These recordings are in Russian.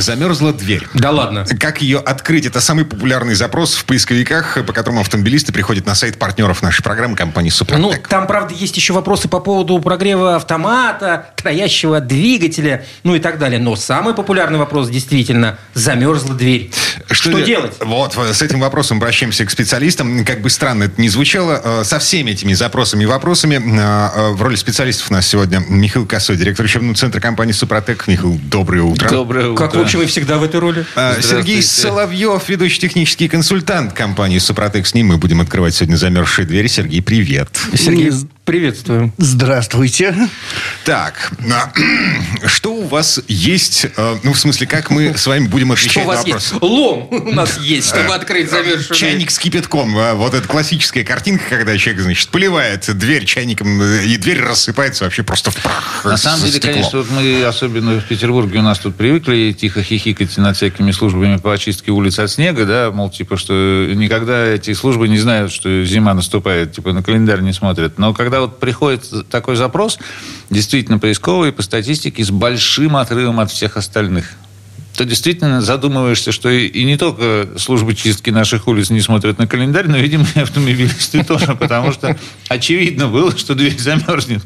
Замерзла дверь. Да ладно. Как ее открыть? Это самый популярный запрос в поисковиках, по которому автомобилисты приходят на сайт партнеров нашей программы компании Ну, Супротек. там, правда, есть еще вопросы по поводу прогрева автомата, троящего двигателя, ну и так далее. Но самый популярный вопрос действительно – замерзла дверь. Что, де- делать? Вот, с этим вопросом обращаемся к специалистам. Как бы странно это ни звучало, э, со всеми этими запросами и вопросами э, э, в роли специалистов у нас сегодня Михаил Косой, директор учебного центра компании Супротек. Михаил, доброе утро. Доброе утро. Как, в общем, и всегда в этой роли. А, Сергей. Соловьев, ведущий технический консультант компании Супротек. С ним мы будем открывать сегодня замерзшие двери. Сергей, привет. Сергей, приветствую. Здравствуйте. Так, а, что у вас есть, э, ну, в смысле, как мы с вами будем Что отвечать у вас на есть? Лом у нас есть, чтобы открыть замерзшую. Чайник с кипятком. а, Вот это классическая картинка, когда человек, значит, поливает дверь чайником, и дверь рассыпается вообще просто в прах. На самом деле, стеклом. конечно, вот мы, особенно в Петербурге, у нас тут привыкли тихо хихикать над всякими службами по очистке улиц от снега, да, мол, типа, что никогда эти службы не знают, что зима наступает, типа, на календарь не смотрят. Но когда вот приходит такой запрос, действительно поисковый, по статистике, с большим отрывом от всех остальных, то действительно задумываешься, что и, и не только службы чистки наших улиц не смотрят на календарь, но, видимо, и автомобилисты тоже, потому что очевидно было, что дверь замерзнет,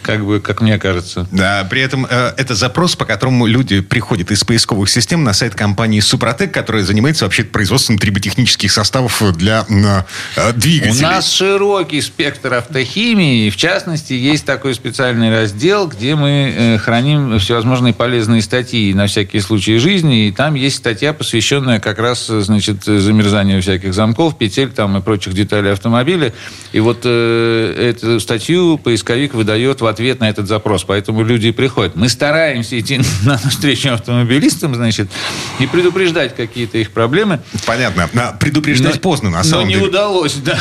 как бы, как мне кажется. Да, при этом э, это запрос, по которому люди приходят из поисковых систем на сайт компании Супротек, которая занимается вообще производством триботехнических составов для э, э, У двигателей. нас широкий спектр автохимии, в частности есть такой специальный раздел, где мы э, храним всевозможные полезные статьи на всякие случаи жизни, и там есть статья, посвященная как раз, значит, замерзанию всяких замков, петель там и прочих деталей автомобиля. И вот э, эту статью поисковик выдает в ответ на этот запрос, поэтому люди и приходят. Мы стараемся идти на встречу автомобилистам, значит, и предупреждать какие-то их проблемы. Понятно. А, Предупреждать Но- поздно, на но самом не деле. удалось, да.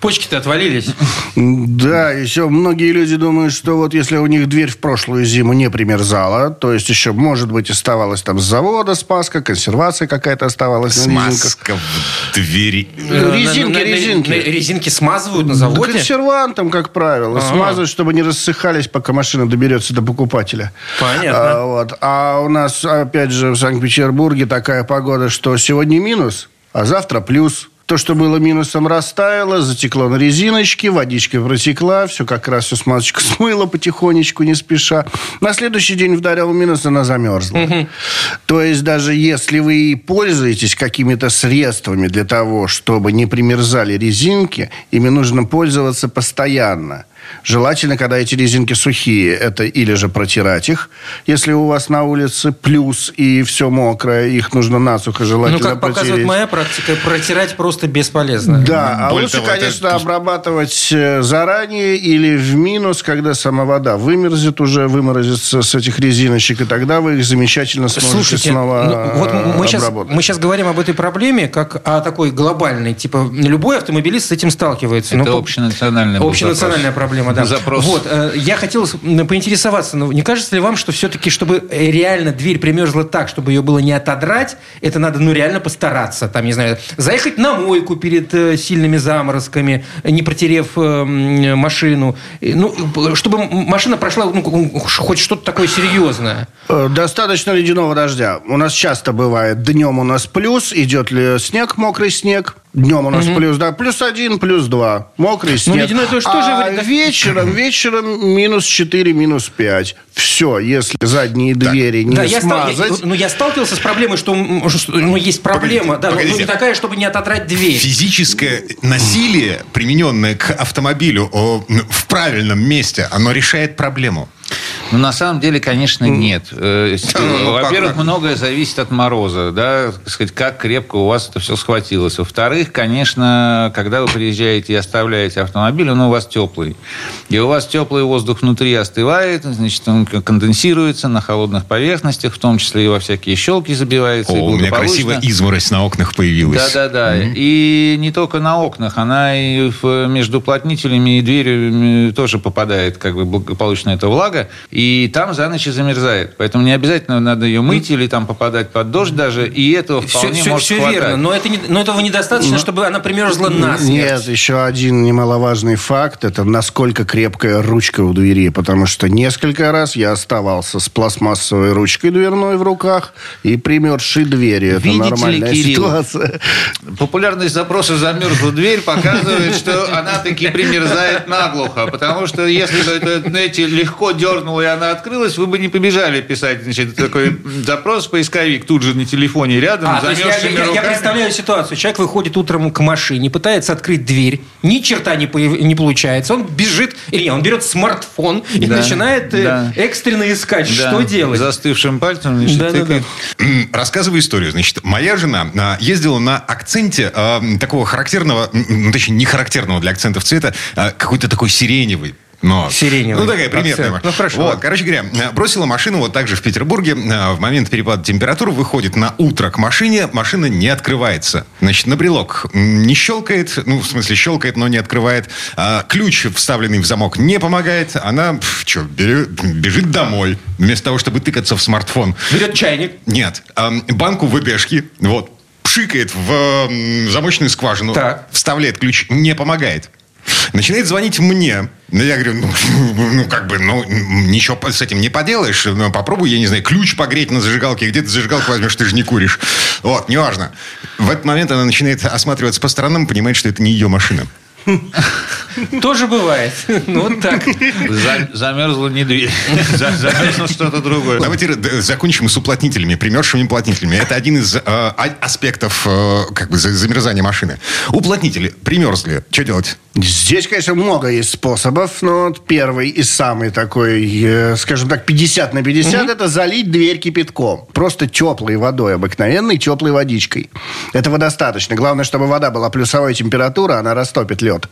Почки-то отвалились. Да, еще многие люди думают, что вот если у них дверь в прошлую зиму не примерзала, то есть еще, может быть, оставалась там с завода спаска, консервация какая-то оставалась на резинках. Смазка в двери. Э, Резинки, На- на- на- резинки. на- Резинки смазывают на Да заводе? консервантом, как правило. Ага. Смазывать, чтобы не рассыхались, пока машина доберется до покупателя. Понятно. А, вот. а у нас, опять же, в Санкт-Петербурге такая погода, что сегодня минус, а завтра плюс. То, что было минусом, растаяло, затекло на резиночке, водичка протекла, все как раз все смазочка смыло потихонечку, не спеша. На следующий день вдарил минус, она замерзла. То есть даже если вы пользуетесь какими-то средствами для того, чтобы не примерзали резинки, ими нужно пользоваться постоянно. Желательно, когда эти резинки сухие, это или же протирать их, если у вас на улице плюс и все мокрое, их нужно насухо желательно Ну, как показывает протереть. моя практика, протирать просто бесполезно. Да, а Более лучше, того, это конечно, пусть- обрабатывать э, заранее или в минус, когда сама вода вымерзет уже, выморозится с этих резиночек, и тогда вы их замечательно сможете Слушайте, снова ну, вот мы сейчас, обработать. мы сейчас говорим об этой проблеме как о такой глобальной. Типа, любой автомобилист с этим сталкивается. Это Ну, общенациональная Общенациональная запрос. Проблема, да. Запрос. Вот, э, я хотел поинтересоваться, ну, не кажется ли вам, что все-таки, чтобы э, реально дверь примерзла так, чтобы ее было не отодрать, это надо, ну, реально постараться. Там, не знаю, заехать на мойку перед э, сильными заморозками, не протерев машину. Ну, чтобы машина прошла, ну, хоть что-то такое серьезное. Достаточно ледяного дождя. У нас часто бывает, днем у нас плюс, идет ли снег, мокрый снег. Днем у нас плюс, да, плюс один, плюс два. Мокрый снег. Ну, ледяной дождь тоже а вариант. вечером, вечером минус 4, минус 5. Все, если задние двери не да, я, стал- я- смазать. ну, я сталкивался с проблемой, что ну, есть проблема, да, ну, погодите. ну, не такая, чтобы не отодрать дверь. Физическое насилие, примененное к автомобилю о, в правильном месте, оно решает проблему. Ну, на самом деле, конечно, нет. Э, Ну, как- Во-первых, многое зависит от мороза, да, сказать, как крепко у вас это все схватилось. Во-вторых, конечно, когда вы приезжаете и оставляете автомобиль, он у вас теплый. И у вас теплый воздух внутри остывает, значит, он конденсируется на холодных поверхностях, в том числе и во всякие щелки забивается. О, у меня красивая изморозь на окнах появилась. Да, да, да. И не только на окнах, она и между уплотнителями и дверью тоже попадает как бы благополучно эта влага. И там за ночь и замерзает. Поэтому не обязательно надо ее мыть или там попадать под дождь даже, и этого вполне все, все, может все хватать. верно, но, это не, но этого недостаточно, чтобы она примерзла насмерть. Нет, еще один немаловажный факт, это насколько крепкая ручка у двери, потому что несколько раз я оставался с пластмассовой ручкой дверной в руках и примерзшей двери. Это Видите ли, нормальная Кирилл? ситуация. Популярность запроса «замерзла дверь» показывает, что она таки примерзает наглухо. Потому что если знаете, легко дернула и она открылась, вы бы не побежали писать значит, такой запрос в поисковик тут же на телефоне рядом, А, то есть я, замерзшими я- я руками. представляю ситуацию. Человек выходит утром к машине, пытается открыть дверь, ни черта не, не получается. Он бежит, или нет, он берет смартфон и Да, начинает э, да. экстренно искать, Да, что делать. Застывшим пальцем, значит, Да-да-да. тыкает. Рассказываю историю. Значит, моя жена а, ездила на акценте а, такого характерного, ну, точнее, не характерного для акцентов цвета, а, какой-то такой сиреневый. Но, Сиреневый Ну, такая примерная. акцент. Ну, хорошо, Вот, короче говоря, а, бросила машину вот так же в Петербурге. а, В момент перепада температуры выходит на утро к машине. Машина не открывается. Значит, на брелок не щелкает. Ну, в смысле, щелкает, но не открывает. А, Ключ, вставленный в замок, не помогает. Она, что, бежит домой. Вместо того, чтобы тыкаться в смартфон. Берет чайник. Нет. Эм, банку ВДшки, вот, пшикает в эм, замочную скважину, Так. вставляет ключ, не помогает. Начинает звонить мне. Ну, Я говорю, ну, ну, как бы, ну, ничего с этим не поделаешь. Ну, попробуй, я не знаю, ключ погреть на зажигалке. Где ты зажигалку возьмешь, ты же не куришь. Вот, неважно. В этот момент она начинает осматриваться по сторонам, понимает, что это не ее машина. Тоже бывает. Ну, вот так. За- Замерзла не дверь. За- Замерзло что-то другое. Давайте закончим с уплотнителями, примерзшими уплотнителями. Это один из э, а- аспектов э, как бы за- замерзания машины. Уплотнители примерзли. Что делать? Здесь, конечно, много есть способов, но вот первый и самый такой, э, скажем так, 50 на 50, это залить дверь кипятком. Просто теплой водой, обыкновенной теплой водичкой. Этого достаточно. Главное, чтобы вода была плюсовой температуры, она растопит лед.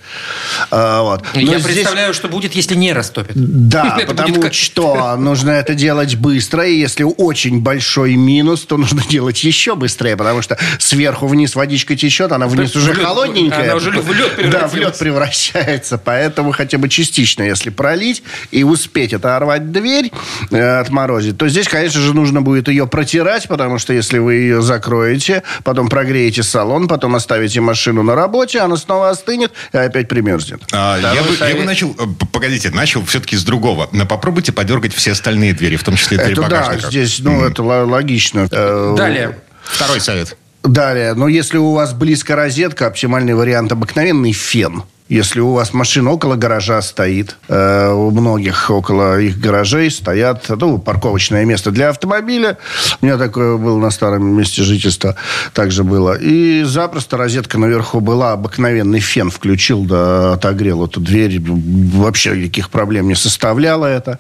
А, вот. Но Я здесь- представляю, что будет, если не растопит. Да, потому что нужно это делать быстро, и если очень большой минус, то нужно делать еще быстрее, потому что сверху вниз водичка течет, она вниз уже холодненькая. она уже в лед превратилась. Превращается, поэтому хотя бы частично, если пролить и успеть оторвать дверь, э, отморозить, то здесь, конечно же, нужно будет ее протирать, потому что если вы ее закроете, потом прогреете салон, потом оставите машину на работе, она снова остынет и опять примерзнет. А, я, бы, я бы начал, э, погодите, начал все-таки с другого. Но попробуйте подергать все остальные двери, в том числе дверь Это да, багажника. здесь, ну, это л- логично. Э, Далее. Второй совет. Далее, но если у вас близко розетка, оптимальный вариант обыкновенный фен. Если у вас машина около гаража стоит, э, у многих около их гаражей стоят, ну, парковочное место для автомобиля. У меня такое было на старом месте жительства, также было. И запросто розетка наверху была, обыкновенный фен включил, да, отогрел эту дверь. Вообще никаких проблем не составляло это.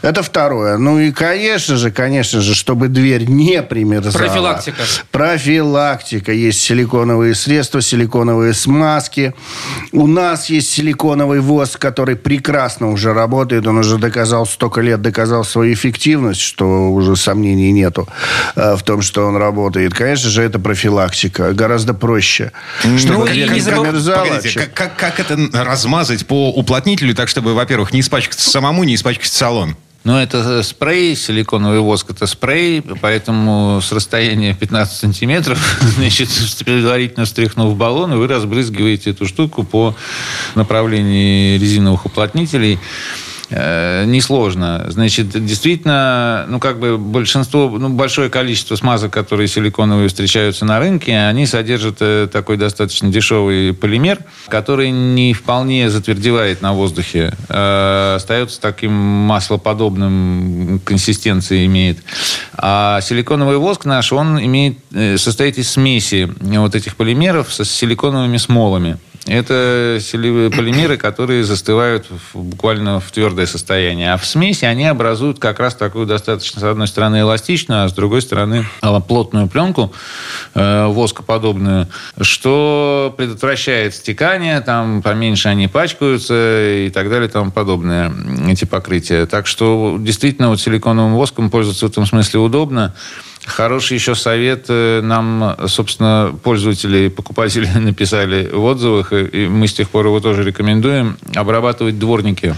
Это второе. Ну и, конечно же, конечно же, чтобы дверь не примерзала. Профилактика. Профилактика. Есть силиконовые средства, силиконовые смазки. У нас есть силиконовый воск, который прекрасно уже работает. Он уже доказал, столько лет доказал свою эффективность, что уже сомнений нету э, в том, что он работает. Конечно же, это профилактика. Гораздо проще. Ну, Чтобы дверь не Погодите, чем- как, как, как это размазать по уплотнителю так, чтобы, во-первых, не испачкаться самому, не испачкать салон? Ну, это спрей, силиконовый воск, это спрей, поэтому с расстояния 15 сантиметров, значит, предварительно встряхнув баллон, вы разбрызгиваете эту штуку по направлению резиновых уплотнителей. Э, Несложно. Значит, действительно, ну, как бы большинство, ну, большое количество смазок, которые силиконовые встречаются на рынке, они содержат э, такой достаточно дешевый полимер, который не вполне затвердевает на воздухе, э, остается таким маслоподобным консистенцией имеет. А силиконовый воск наш, он имеет, состоит из смеси вот этих полимеров со силиконовыми смолами. Это сили- полимеры, которые застывают в- буквально в твердое состояние. А в смеси они образуют как раз такую достаточно, с одной стороны, эластичную, а с другой стороны, а, плотную пленку, э, воскоподобную, что предотвращает стекание, там поменьше они пачкаются и так далее тому подобное, эти покрытия. Так что действительно вот силиконовым воском пользоваться в этом смысле удобно. Хороший еще совет э, нам, собственно, пользователи и покупатели написали в отзывах, и мы с тех пор его тоже рекомендуем, обрабатывать дворники.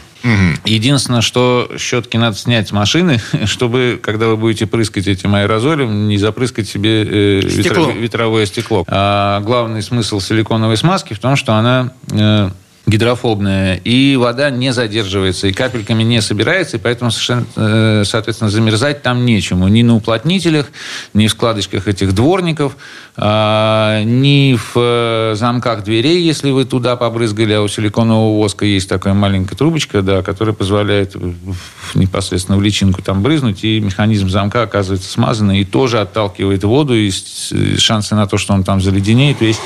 Единственное, что щетки надо снять с машины, чтобы, когда вы будете прыскать этим аэрозолем, не запрыскать себе э, Стекло. ветро- ветровое стекло. А главный смысл силиконовой смазки в том, что она э, гидрофобная, и вода не задерживается, и капельками не собирается, и поэтому, совершенно, э, соответственно, замерзать там нечему. Ни на уплотнителях, ни в складочках этих дворников, а, ни в э, замках дверей, если вы туда побрызгали, а у силиконового воска есть такая маленькая трубочка, да, которая позволяет непосредственно в личинку там брызнуть, и механизм замка оказывается смазанный, и тоже отталкивает воду, и э, шансы на то, что он там заледенеет, весь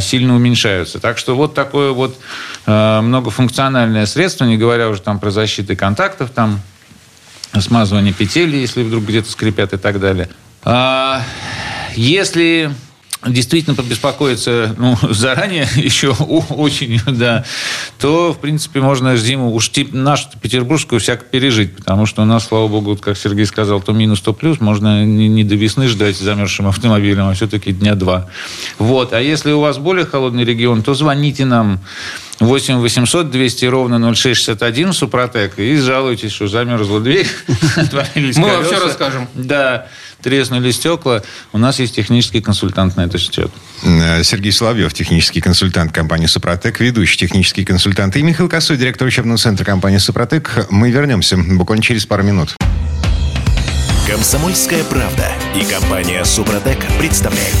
сильно уменьшаются. Так что вот такое вот э, многофункциональное средство, не говоря уже там про защиты контактов, там смазывание петель, если вдруг где-то скрипят и так далее. А, Если действительно побеспокоиться ну, заранее, еще очень, да, то, в принципе, можно зиму, уж тип, нашу петербургскую всяко пережить, потому что у нас, слава богу, вот как Сергей сказал, то минус, то плюс, можно не, не до весны ждать замерзшим автомобилем, а все-таки дня два. Вот, а если у вас более холодный регион, то звоните нам 8 800 200 ровно 0661 Супротек и жалуйтесь, что замерзла дверь, отвалились Мы вам колеса. расскажем. Да, треснули стекла. У нас есть технический консультант на этот счет. Э, Сергей Соловьев, технический консультант компании «Супротек», ведущий технический консультант, и Михаил Косой, директор учебного центра компании «Супротек». Мы вернемся буквально через пару минут. Комсомольская правда и компания Супротек представляют.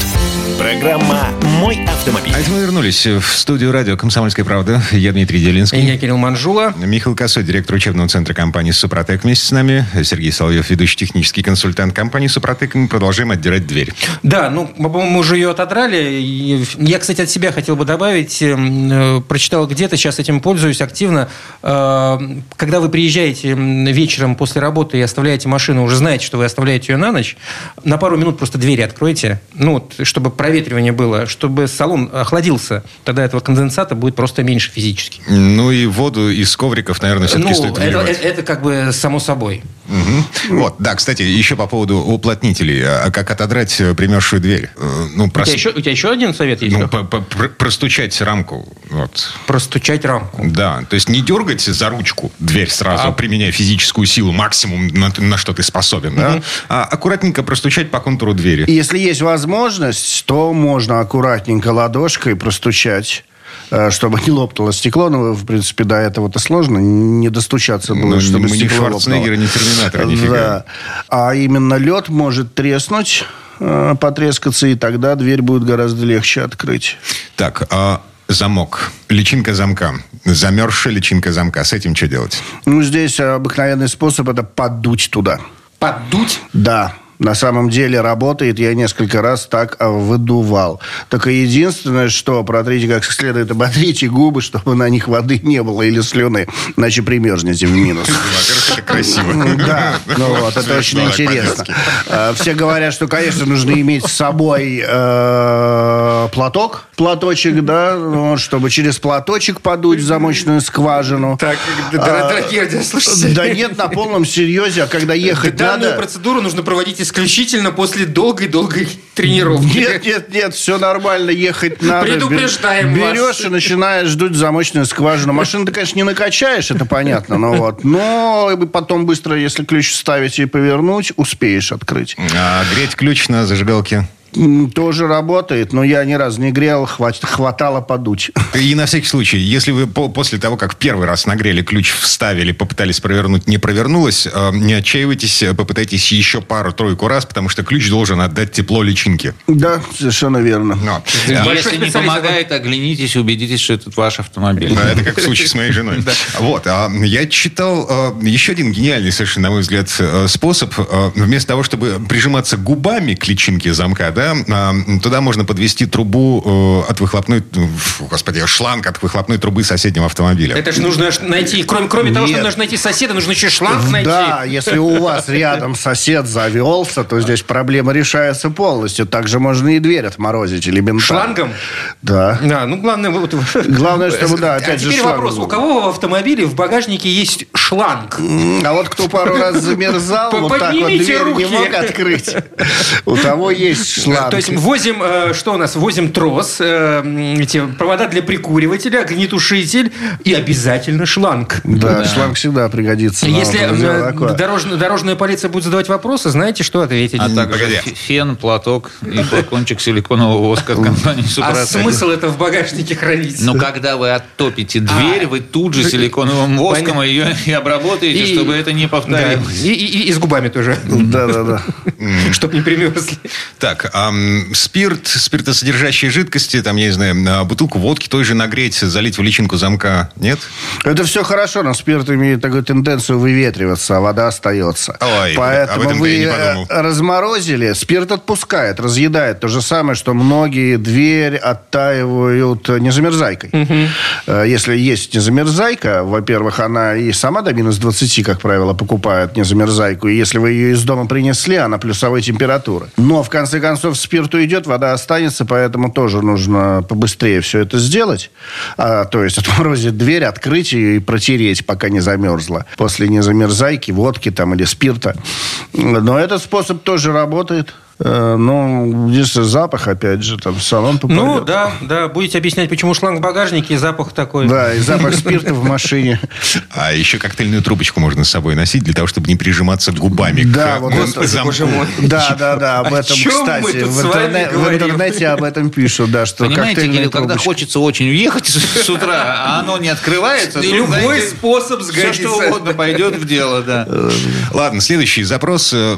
Программа «Мой автомобиль». А это мы вернулись в студию радио «Комсомольская правда». Я Дмитрий И Делинский. я Кирилл Манжула. Михаил Косой, директор учебного центра компании «Супротек» вместе с нами. Сергей Соловьев, ведущий технический консультант компании «Супротек». И мы продолжаем отдирать дверь. Да, ну, мы, по-моему, мы уже ее отодрали. И Я, кстати, от себя хотел бы добавить, эм, э, прочитал где-то, сейчас этим пользуюсь активно. Э, Когда вы приезжаете вечером после работы и оставляете машину, уже знаете, что вы оставляете ее на ночь, на пару минут просто двери откройте, ну, вот, чтобы проветривание было, чтобы салон охладился. Тогда этого конденсата будет просто меньше физически. Ну и воду из ковриков, наверное, все-таки Ну, стоит это, это- это как бы само собой. Мгм. Вот, да, кстати, еще по поводу уплотнителей. А как отодрать э, примерзшую дверь? Э, Ну, У, прос- тебя еще, у тебя еще один совет есть? ну, по- по- простучать рамку. Вот. Простучать рамку. Да, то есть не дергать за ручку дверь сразу, А- применяя физическую силу, максимум, на, на что ты способен, да? А аккуратненько простучать по контуру двери. Если есть возможность, то можно аккуратненько ладошкой простучать чтобы не лопнуло стекло. Ну, в принципе, до этого-то сложно. Не достучаться было, Ну, чтобы мы не стекло Шварценеггер, лопнуло. не Терминатор, нифига. Да. А именно лед может треснуть, э, потрескаться, и тогда дверь будет гораздо легче открыть. Так, а замок, личинка замка, замерзшая личинка замка. С этим что делать? Ну, здесь обыкновенный способ – это поддуть туда. Поддуть? Да, на самом деле работает. Я несколько раз так а, выдувал. Только единственное, что протрите как следует, оботрите губы, чтобы на них воды не было или слюны. Иначе примерзнете в минус. Во-первых, это красиво. Да, ну вот, это очень интересно. А, Все говорят, что, конечно, нужно иметь с собой э, платок, платочек, да, ну, чтобы через платочек подуть в замочную скважину. Так, А, дорогие радиослушатели. Да нет, на полном серьезе, а когда ехать Данную надо... процедуру нужно проводить исключительно после долгой-долгой тренировки. Нет, нет, нет, все нормально, ехать надо. Предупреждаем Бер- вас. Берешь и начинаешь дуть в замочную скважину. Машину ты, конечно, не накачаешь, это понятно, но вот. Но потом быстро, если ключ вставить и повернуть, успеешь открыть. А греть ключ на зажигалке? Тоже работает, но я ни разу не грел, хват- хватало подуть. И на всякий случай, если вы по- после того, как первый раз нагрели ключ, вставили, попытались провернуть, не провернулось, э, не отчаивайтесь, э, попытайтесь еще пару-тройку раз, потому что ключ должен отдать тепло личинке. Да, совершенно верно. Но, Большой Если не специалист. помогает, оглянитесь и убедитесь, что это ваш автомобиль. Да, это как в случае с моей женой. Вот. а Я читал э, еще один гениальный, совершенно, на мой взгляд, э, способ. Э, Вместо того, чтобы прижиматься губами к личинке замка, да, э, туда можно подвести трубу э, от выхлопной... фу, Господи, шланг от выхлопной трубы соседнего автомобиля. Это же нужно найти, кроме, кроме того, что нужно найти соседа, нужно еще шланг найти. Да, если у вас рядом сосед завелся, то здесь проблема решается полностью. Также можно и дверь отморозить элементарно. Шлангом? Да. Да, ну главное... Вот, Главное, чтобы, да, А опять же, теперь шланг вопрос. У кого в автомобиле в багажнике есть шланг. А вот кто пару раз замерзал, вот так вот дверь не мог открыть, у того есть шланг. То есть возим, э, что у нас? Возим трос, э, эти провода для прикуривателя, огнетушитель и обязательно шланг. Да, шланг всегда пригодится. Если э, дорожная, дорожная полиция будет задавать вопросы, знаете, что ответить. А также Погоди. фен, платок и флакончик силиконового воска от компании а смысл это в багажнике хранить? Но когда вы оттопите дверь, А. вы тут же силиконовым воском ее и обработаете, чтобы это не Да, повторилось. и, с губами тоже, Да-да-да. чтобы не примерзли. Так, спирт, спиртосодержащие жидкости, там, я не знаю, а, бутылку водки той же нагреть, залить в личинку замка, нет? Это все хорошо, но спирт имеет такую тенденцию выветриваться, а вода остается. Ой, Поэтому вы я не э, подумал. разморозили, спирт отпускает, разъедает. То же самое, что многие дверь оттаивают незамерзайкой. Э, Если есть незамерзайка, во-первых, она и сама до минус 20, как правило, покупает незамерзайку. И если вы ее из дома принесли, она плюсовой температуры. Но, в конце концов, спирт уйдет, вода останется, поэтому тоже нужно побыстрее все это сделать. А, то есть отморозить дверь, открыть ее и протереть, пока не замерзла. После незамерзайки, водки там или спирта. Но этот способ тоже работает. Э, Ну, если запах, опять же, там в салон попадет. Ну, да, да. Будете объяснять, почему шланг в багажнике и запах такой. Да, и запах спирта в машине. А еще коктейльную трубочку можно с собой носить для того, чтобы не прижиматься губами Да, к вот это- замку. боже мой. Да, да, да, об этом, чем мы кстати, тут в, с вами интерне- в интернете об этом пишут, да, что Понимаете, Кирилл, когда хочется очень уехать с, утра, а оно не открывается, И то, любой способ все сгодится. что угодно пойдет в дело, да. Ладно, следующий запрос э,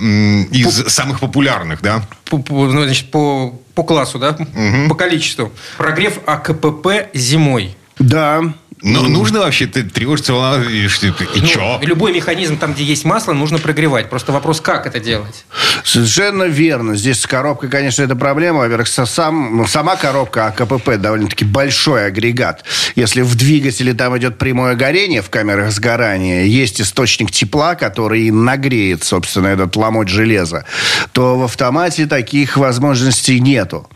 из самых популярных, да? По, по- ну, значит, по, по классу, да? По количеству. Прогрев АКПП зимой. Да. Но нужно вообще ты тревожиться, волноваться, и, что- и Ну, чё? Любой механизм, там, где есть масло, нужно прогревать. Просто вопрос, как это делать? Совершенно верно. Здесь с коробкой, конечно, это проблема. Во-первых, сам, ну, сама коробка АКПП довольно-таки большой агрегат. Если в двигателе там идет прямое горение в камерах сгорания, есть источник тепла, который нагреет, собственно, этот ломоть железа, то в автомате таких возможностей нету.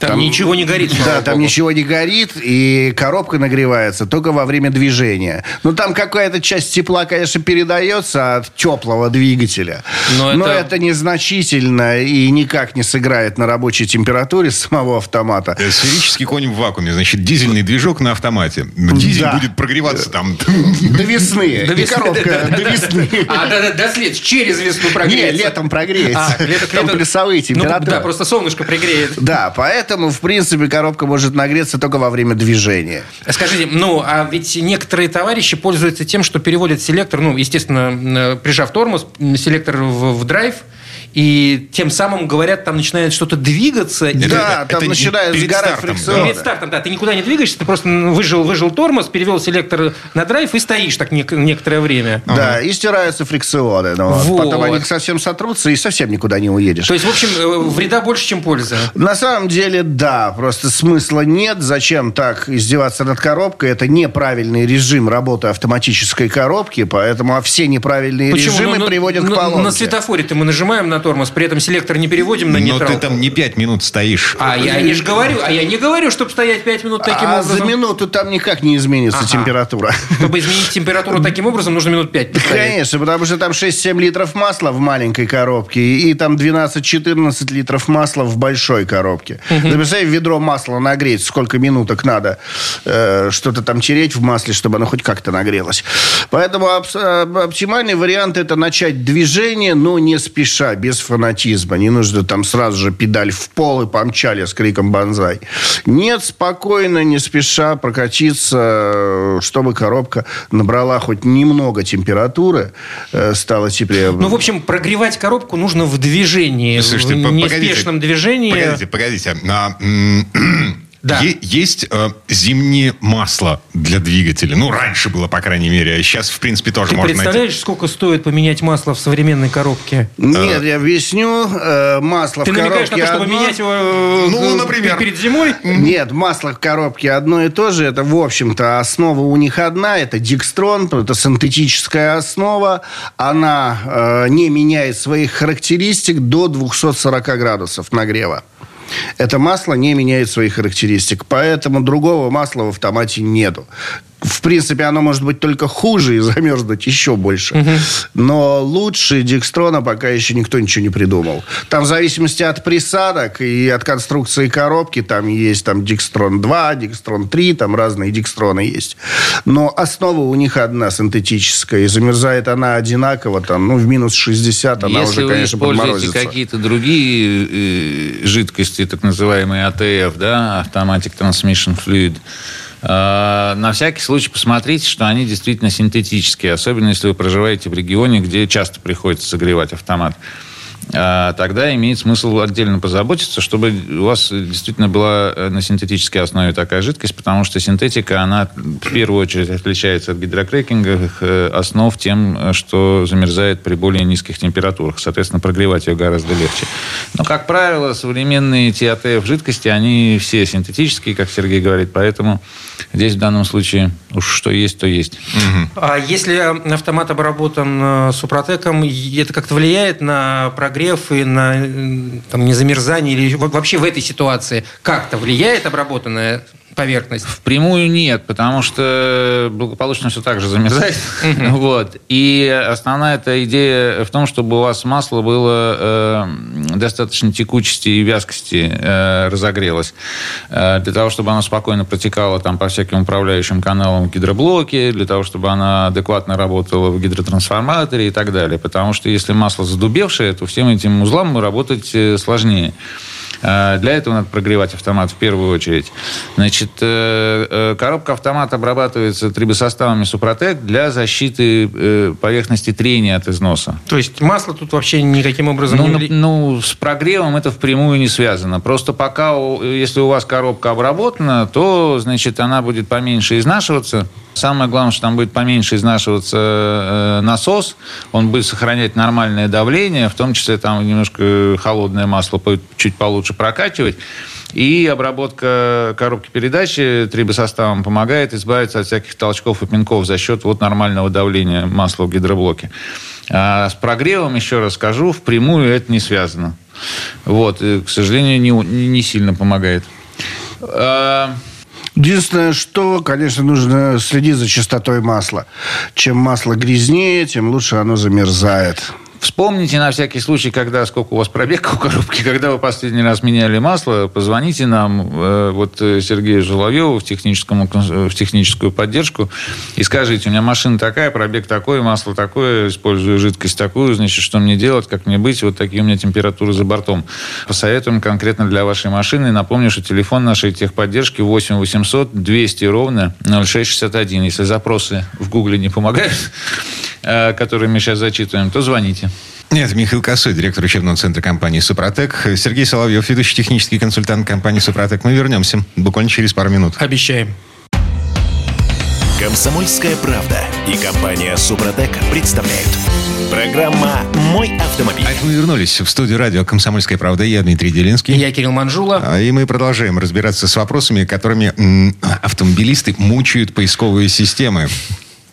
Там, ничего не горит. Да, там богу. ничего не горит, и коробка нагревается только во время движения. Ну, там какая-то часть тепла, конечно, передается от теплого двигателя. Но Но, это- это... незначительно и никак не сыграет на рабочей температуре самого автомата. Э, Сферический конь в вакууме, значит, дизельный движок на автомате. Дизель Да. будет прогреваться там. До весны. До И весны, коробка до весны. А, да, да, до след, через весну Не, прогреется. летом прогреется. А, лето- Там лето- плюсовые Ну, температуры. да, просто солнышко пригреет. Да, поэтому, в принципе, коробка может нагреться только во время движения. Скажите, ну, а ведь некоторые товарищи пользуются тем, что переводят селектор, ну, естественно, э, прижав тормоз, селектор в, в драйв, и тем самым, говорят, там начинает что-то двигаться. и- Да, это там не начинает перед сгорать стартом, фрикцион. Перед стартом, да, ты никуда не двигаешься, ты просто выжил, выжил тормоз, перевел селектор на драйв и стоишь так нек- некоторое время. Да, и стираются фрикционы. ну, вот. Вот. Потом они совсем сотрутся, и совсем никуда не уедешь. То есть, в общем, э, вреда больше, чем польза. На самом деле, да, просто смысла нет. Зачем так издеваться над коробкой? Это неправильный режим работы автоматической коробки, поэтому а все неправильные режимы Ну, ну, приводят ну, к поломке. На светофоре-то мы нажимаем на тормоз, при этом селектор не переводим на Но нейтрал. ты там не пять минут стоишь. А я не ж говорю, а я не говорю, чтобы стоять 5 минут таким а образом. за минуту там никак не изменится Ага. температура. Чтобы изменить температуру таким образом, нужно минут 5 постоять. Конечно, потому что там 6-7 литров масла в маленькой коробке и там 12-14 литров масла в большой коробке. Ты представь, ведро масла нагреть, сколько минуток надо э, что-то там тереть в масле, чтобы оно хоть как-то нагрелось. Поэтому абс- э, оптимальный вариант это начать движение, но не спеша, без фанатизма. Не нужно там сразу же педаль в пол и помчали с криком «Бонзай». Нет, спокойно, не спеша прокатиться, чтобы коробка набрала хоть немного температуры, э, стало теплее. Ну, в общем, прогревать коробку нужно в движении, Слушайте, в неспешном погодите. движении. Погодите, погодите. А, Да. е- Есть э, зимнее масло для двигателя. Ну, раньше было, по крайней мере. Сейчас, в принципе, тоже Ты можно найти. представляешь, сколько стоит поменять масло в современной коробке? Нет, я объясню. Э, Масло Ты в намекаешь на коробке то, чтобы одно. менять его э, Ну, э, например. перед зимой? Нет, масло в коробке одно и то же. Это, в общем-то, основа у них одна. Это дикстрон, это синтетическая основа. Она э, не меняет своих характеристик до 240 градусов нагрева. Это масло не меняет своих характеристик. Поэтому другого масла в автомате нету. В принципе, оно может быть только хуже и замерзнуть еще больше. Но лучше Декстрона пока еще никто ничего не придумал. Там в зависимости от присадок и от конструкции коробки, там есть там Декстрон 2, Декстрон 3, там разные Декстроны есть. Но основа у них одна, синтетическая, и замерзает она одинаково, там, ну, в минус 60 она Если уже, вы конечно, подморозится. какие-то другие э, жидкости, так называемые АТФ, да, Automatic Transmission Fluid, на всякий случай посмотрите, что они действительно синтетические, особенно если вы проживаете в регионе, где часто приходится согревать автомат. А, Тогда имеет смысл отдельно позаботиться, чтобы у вас действительно была э, на синтетической основе такая жидкость, потому что синтетика, она в первую очередь отличается от гидрокрекинговых э, основ тем, э, что замерзает при более низких температурах. Соответственно, прогревать ее гораздо легче. Но, как правило, современные ТАТФ жидкости, они все синтетические, как Сергей говорит, поэтому здесь в данном случае уж что есть, то есть. А если автомат обработан э, супротеком, это как-то влияет на прогрев и на э, там, незамерзание? Или во- вообще в этой ситуации как-то влияет обработанная поверхность? Впрямую нет, потому что благополучно все так же замерзает. Вот. И основная эта идея в том, чтобы у вас масло было э, достаточно текучести и вязкости э, разогрелось. Э, для того, чтобы оно спокойно протекало там, по всяким управляющим каналам в гидроблоке, для того, чтобы она адекватно работала в гидротрансформаторе и так далее. Потому что если масло задубевшее, то всем этим узлам работать э, сложнее. Э, Для этого надо прогревать автомат в первую очередь. Значит, э, э, коробка автомата обрабатывается трибосоставами Супротек для защиты поверхности трения от износа. То есть масло тут вообще никаким образом Ну, не вли- ну, с прогревом это впрямую не связано. Просто пока, если у вас коробка обработана, то, значит, она будет поменьше изнашиваться. Самое главное, что там будет поменьше изнашиваться насос. Он будет сохранять нормальное давление, в том числе там немножко холодное масло чуть получше прокачивать. И обработка коробки передачи трибосоставом помогает избавиться от всяких толчков и пинков за счет вот нормального давления масла в гидроблоке. А с прогревом, еще раз скажу, впрямую это не связано. Вот, и, к сожалению, не- не сильно помогает. А, Единственное, что, конечно, нужно следить за чистотой масла. Чем масло грязнее, тем лучше оно замерзает. Вспомните на всякий случай, когда сколько у вас пробег у коробки, когда вы последний раз меняли масло, позвоните нам, э, вот э, Сергею Жоловьеву в, техническому, конс- в техническую поддержку и скажите, у меня машина такая, пробег такой, масло такое, использую жидкость такую, значит, что мне делать, как мне быть, вот такие у меня температуры за бортом. Посоветуем конкретно для вашей машины. Напомню, что телефон нашей техподдержки 8 800 200 ровно 0661. Если запросы в Гугле не помогают, э, которые мы сейчас зачитываем, то звоните. Нет, Михаил Косой, директор учебного центра компании «Супротек». Сергей Соловьев, ведущий технический консультант компании «Супротек». Мы вернемся буквально через пару минут. Обещаем. Комсомольская правда и компания Супротек представляют. Программа «Мой автомобиль». А мы вернулись в студию радио «Комсомольская правда». Я Дмитрий Делинский. Я Кирилл Манжула. А, И мы продолжаем разбираться с вопросами, которыми автомобилисты мучают поисковые системы.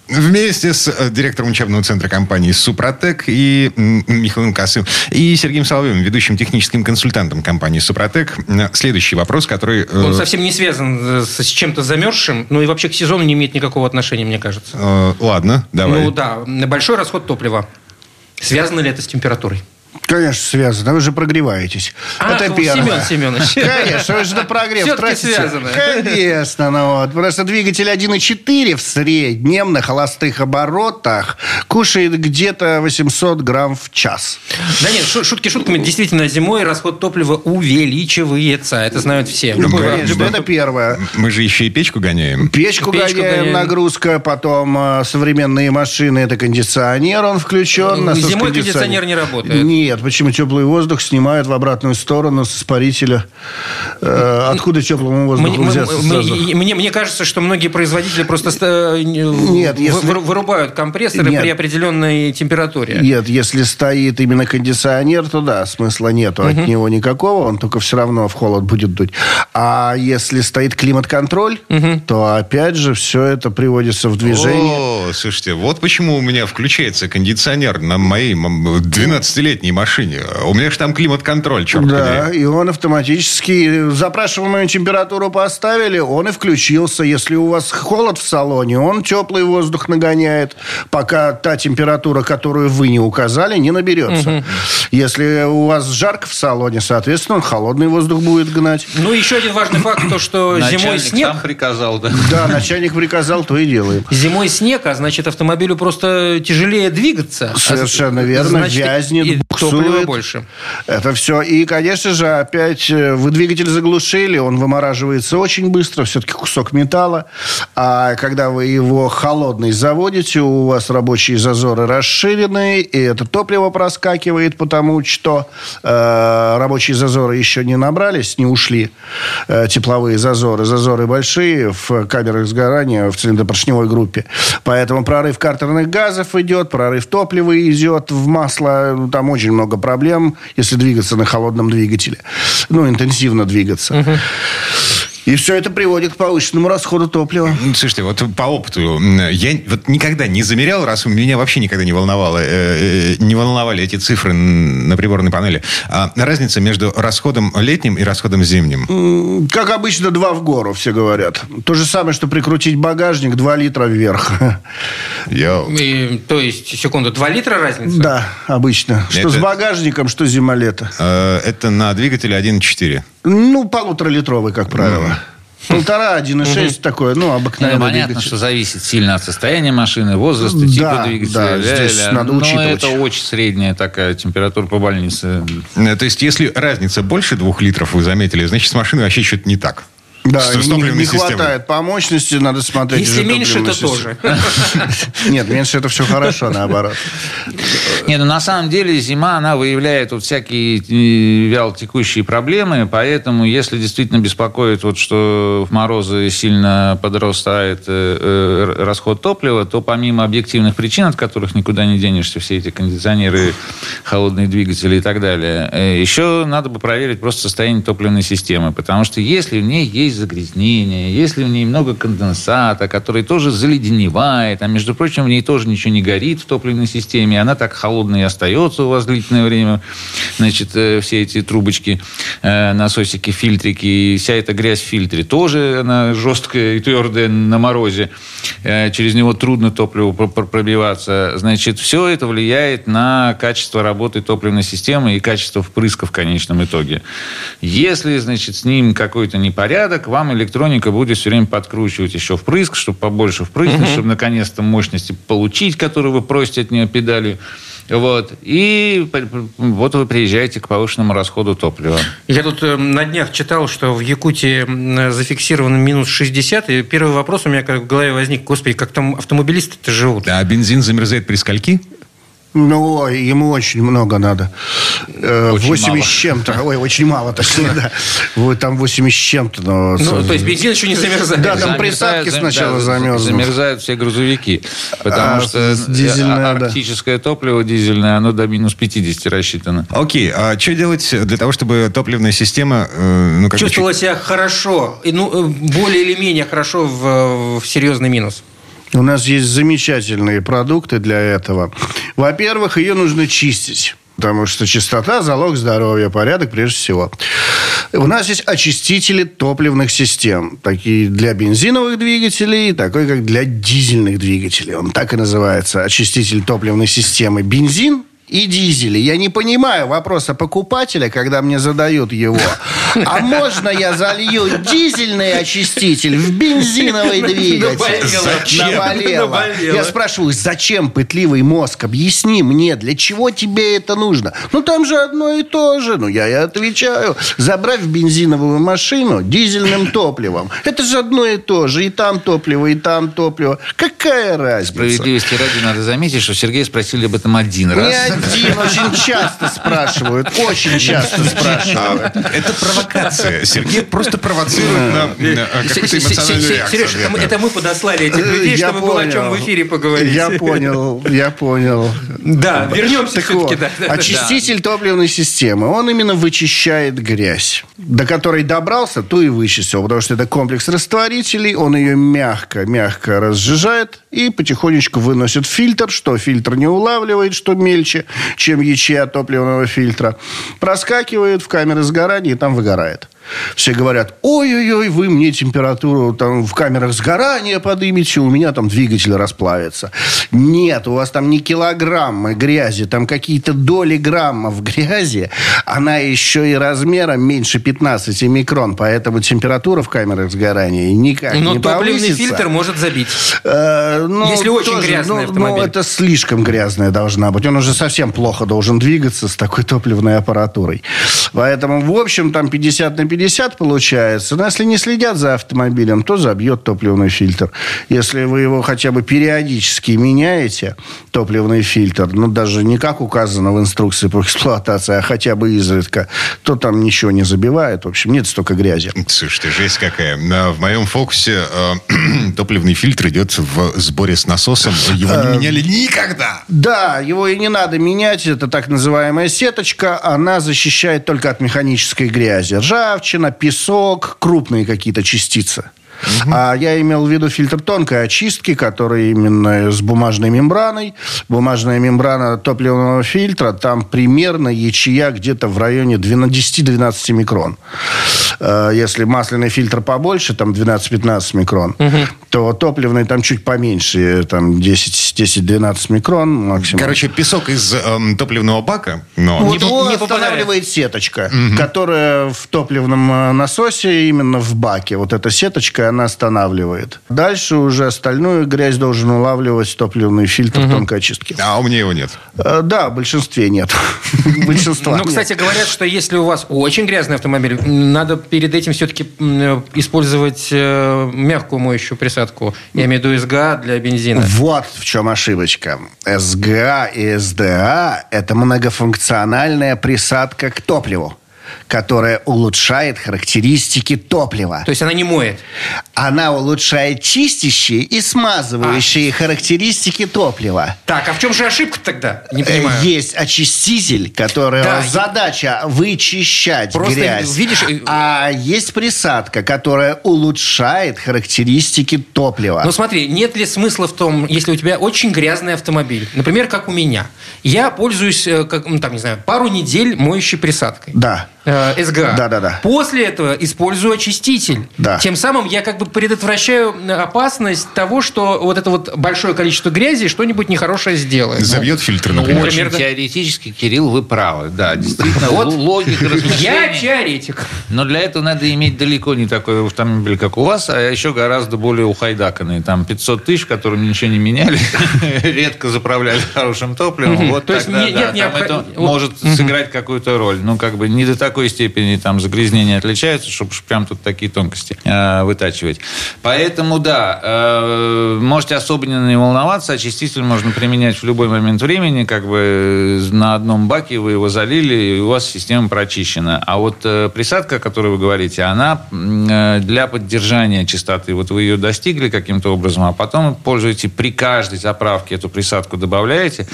Вместе с э, директором учебного центра компании «Супротек» и Михаилом Косым, и Сергеем Соловьевым, ведущим техническим консультантом компании «Супротек». Следующий вопрос, который... э, Он совсем не связан э, с чем-то замерзшим, ну и вообще к сезону не имеет никакого отношения, мне кажется. ладно, давай. Ну да, большой расход топлива. Связано ли это с температурой? Конечно, связано. Вы же прогреваетесь. Ах, Это вы, первое. Семен Семенович. Конечно, вы же на прогрев тратите. связано. Конечно, ну вот. Просто двигатель 1.4 в среднем на холостых оборотах кушает где-то 800 грамм в час. Да нет, шу- шутки шутками. Действительно, зимой расход топлива увеличивается. Это знают все. Ну, Любой- конечно, любой- Это первое. Мы же еще и печку гоняем. Печку, Печку гоняем, гоняем. нагрузка, потом э, современные машины, это кондиционер, он включен. насос Зимой кондиционер не работает. Нет, почему теплый воздух снимают в обратную сторону с испарителя. Э, откуда теплому воздуху Мне, мы- взяться мы- сразу? мне, мне кажется, что многие производители просто ста- Нет, если- вы- вырубают компрессоры Нет. при определенной температуре. Нет, если стоит именно кондиционер, то да, смысла нету от него никакого, он только все равно в холод будет дуть. А если стоит климат-контроль, то опять же все это приводится в движение. О, слушайте, вот почему у меня включается кондиционер на моей м, 12-летней летней машине. У меня же там климат-контроль, черт Да, и он автоматически запрашиваемую температуру поставили, он и включился. Если у вас холод в салоне, он теплый воздух нагоняет, пока та температура, которую вы не указали, не наберется. Если у вас жарко в салоне, соответственно, он холодный воздух будет гнать. Ну, еще один важный факт, то, что зимой снег... сам приказал, да. Да, начальник приказал, то и делаем. Зимой снег, а значит, автомобилю просто тяжелее двигаться. Совершенно А, верно, значит, вязнет, и буксует. больше. Это все. И, конечно же, опять э, вы двигатель заглушили, он вымораживается очень быстро, все-таки кусок металла. А когда вы его холодный заводите, у вас рабочие зазоры расширены, и это топливо проскакивает, потому что э, рабочие зазоры еще не набрались, не ушли, э, тепловые зазоры. Зазоры большие в камерах сгорания в цилиндропоршневой группе. Поэтому прорыв картерных газов идет, прорыв топлива идет в масло. Ну, Там очень много проблем, если двигаться на холодном двигателе. Ну, интенсивно двигаться. И все это приводит к повышенному расходу топлива. Ну, Слушайте, вот по опыту, я вот никогда не замерял, раз у меня вообще никогда не волновало, э, э, не волновали эти цифры на приборной панели. А разница между расходом летним и расходом зимним. Как обычно, два в гору, все говорят. То же самое, что прикрутить багажник, два литра вверх. Я... И, то есть, секунду, 2 литра разница? Да, обычно. Что Это- с багажником, что зима-лето. э, Это на двигателе 1.4. Ну, полуторалитровый, как правило. Полтора, один и шесть такое, ну, Ну, обыкновенный понятно, двигатель. что зависит сильно от состояния машины, возраста, типа Да, двигателя. да, здесь надо Но учитывать. это очень средняя такая температура по больнице. Э, То есть, если разница больше двух литров, вы заметили, значит, с машиной вообще что-то не так. Да, С- с не, не хватает по мощности, надо смотреть. Если меньше, то систему. тоже. Нет, меньше это все хорошо, наоборот. Не, ну на самом деле зима, она выявляет вот всякие э, вялотекущие проблемы, поэтому если действительно беспокоит, вот, что в морозы сильно подрастает э, э, расход топлива, то помимо объективных причин, от которых никуда не денешься, все эти кондиционеры, холодные двигатели и так далее, э, еще надо бы проверить просто состояние топливной системы, потому что если в ней есть загрязнение, если в ней много конденсата, который тоже заледеневает, а между прочим, в ней тоже ничего не горит в топливной системе, она так холодной и остается у вас длительное время, значит, э, все эти трубочки, э, насосики, фильтрики, и вся эта грязь в фильтре тоже она жесткая и твердая на морозе, Э, через него трудно пр- пробиваться, значит, все это влияет на качество работы топливной системы и качество впрыска в конечном итоге. Если, значит, с ним какой-то непорядок, вам электроника будет все время подкручивать еще впрыск, чтобы побольше впрыснуть, чтобы наконец-то мощности получить, которую вы просите от нее педалью. Вот. И вот вы приезжаете к повышенному расходу топлива. Я тут э, на днях читал, что в Якутии зафиксировано минус 60, и первый вопрос у меня как в голове возник, господи, как там автомобилисты-то живут? А бензин замерзает при скольки? Ну, ой, ему очень много надо. Э, Очень 8 мало. с чем-то. Ой, очень мало, точнее, да. Вот там 8 с чем-то. но- Ну, то есть бензин еще не замерзает. Да, там присадки сначала замерзнут. Замерзают все грузовики. Потому А, что дизельное, да. арктическое топливо дизельное, оно до минус 50 рассчитано. Окей, а что делать для того, чтобы топливная система... э, ну, как Чувствовала себя хорошо, ну, э, более или менее хорошо в, в серьезный минус. У нас есть замечательные продукты для этого. Во-первых, ее нужно чистить. Потому что чистота – залог здоровья, порядок прежде всего. У нас есть очистители топливных систем. Такие для бензиновых двигателей, такой как для дизельных двигателей. Он так и называется. Очиститель топливной системы. Бензин и дизели. Я не понимаю вопроса покупателя, когда мне задают его. А можно я залью дизельный очиститель в бензиновый двигатель? Наболело. Зачем? Наболело. Наболело. Я спрашиваю, зачем пытливый мозг? Объясни мне, для чего тебе это нужно? Ну, там же одно и то же. Ну, я и отвечаю. Забрать бензиновую машину дизельным топливом. Это же одно и то же. И там топливо, и там топливо. Какая разница? Справедливости ради надо заметить, что Сергея спросили об этом один раз. Не один, очень часто спрашивают. Очень часто спрашивают. Это провокация. Сергей просто провоцирует на, на какую-то эмоциональную реакцию. Сереж, это мы- подослали этих людей, Я чтобы было о чем в эфире поговорить. Я понял, я понял. Да, вернемся Так все-таки. очиститель топливной системы, он именно вычищает грязь, до которой добрался, то и вычистил, потому что это комплекс растворителей, он ее мягко, мягко разжижает, и и потихонечку выносит фильтр, что фильтр не улавливает, что мельче, чем ячея топливного фильтра. Проскакивает в камеры сгорания и там выгорает. Все говорят, ой-ой-ой, вы мне температуру там в камерах сгорания подымете, у меня там двигатель расплавится. Нет, у вас там не килограммы грязи, там какие-то доли граммов грязи. Она еще и размером меньше 15 микрон, поэтому температура в камерах сгорания никак Но не топливный повысится. фильтр может забить. Э, ну, Если очень тоже, грязный ну, автомобиль. Ну, это слишком грязная должна быть. Он уже совсем плохо должен двигаться с такой топливной аппаратурой. Поэтому, в общем, там 50 на 50 получается. Но если не следят за автомобилем, то забьет топливный фильтр. Если вы его хотя бы периодически меняете, топливный фильтр, ну, даже не как указано в инструкции по эксплуатации, а хотя бы изредка, то там ничего не забивает. В общем, нет столько грязи. Слушай, ты жесть какая. На- В моем фокусе э, топливный фильтр идет в сборе с насосом. Его Э, не меняли никогда. Да, его и не надо менять. Это так называемая сеточка. Она защищает только от механической грязи. Ржавчина, песок, крупные какие-то частицы. А я имел в виду фильтр тонкой очистки, который именно с бумажной мембраной. Бумажная мембрана топливного фильтра, там примерно ячея где-то в районе 12 10-12 микрон. Э, Если масляный фильтр побольше, там 12-15 микрон, то топливный там чуть поменьше, там 10 10-12 микрон максимум. Короче, песок из эм, топливного бака, но... Вот не- его не попадает. останавливает сеточка, которая в топливном э, насосе, именно в баке. Вот эта сеточка, она останавливает. Дальше уже остальную грязь должен улавливать топливный фильтр тонкой очистки. А у меня его нет. Э, Да, в большинстве нет. Большинства Ну, кстати, говорят, что если у вас очень грязный автомобиль, надо перед этим все-таки м, использовать э, мягкую моющую присадку. Я имею в виду СГА для бензина. Вот в чем ошибочка. СГА и СДА – это многофункциональная присадка к топливу, которая улучшает характеристики топлива. То есть она не моет. Она улучшает чистящие и смазывающие характеристики топлива. Так, а в чем же ошибка тогда? Не Э, понимаю. Есть очиститель, которого Да, задача вычищать Просто, грязь. видишь, э, а есть присадка, которая улучшает характеристики топлива. Ну смотри, нет ли смысла в том, если у тебя очень грязный автомобиль, например, как у меня, я пользуюсь, э, как, ну, там, не знаю, пару недель моющей присадкой. да. Э, СГА. Да-да-да. После этого использую очиститель. Да. Тем самым я как бы предотвращаю э, опасность того, что вот это вот большое количество грязи что-нибудь нехорошее сделает. Забьет фильтр, Ну, например. очень примерно- теоретически, Кирилл, вы правы. Да, действительно, Вот. логика Я размышлений. теоретик. Но для этого надо иметь далеко не такой автомобиль, как у вас, а еще гораздо более ухайдаканный. Там 500 тысяч, в котором ничего не меняли, редко заправляли хорошим топливом. Вот То есть тогда, да, нет там это может сыграть какую-то роль. Ну, как бы не до такой степени там загрязнения отличаются, чтобы прям тут такие тонкости э, вытачивать. Поэтому, да, э, можете особо не волноваться. Очиститель можно применять в любой момент времени. Как бы э, на одном баке вы его залили, и у вас система прочищена. А вот присадка, о которой вы говорите, она для поддержания чистоты. Вот вы ее достигли каким-то образом, а потом пользуете при каждой заправке эту присадку добавляете,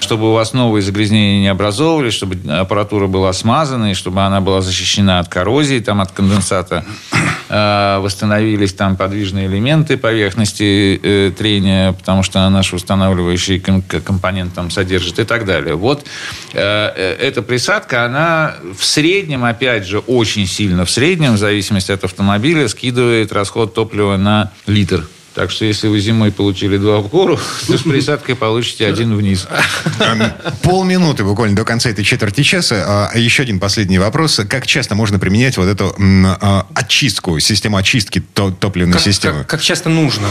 чтобы у вас новые загрязнения не образовывались, чтобы аппаратура была смазана, и чтобы она была защищена от коррозии, там, от конденсата. Э, Восстановились там подвижные элементы поверхности э, трения, потому что наш устанавливающий ком- компонент там содержит и так далее. Вот э, э, эта присадка, она в среднем, опять же, очень сильно в среднем, в зависимости от автомобиля, скидывает расход топлива на литр. Так что если вы зимой получили два в гору, то с присадкой получите один вниз. Полминуты буквально до конца этой четверти часа. А, Еще один последний вопрос. Как часто можно применять вот эту а, очистку, систему очистки то- топливной Как, системы? как- как часто нужно.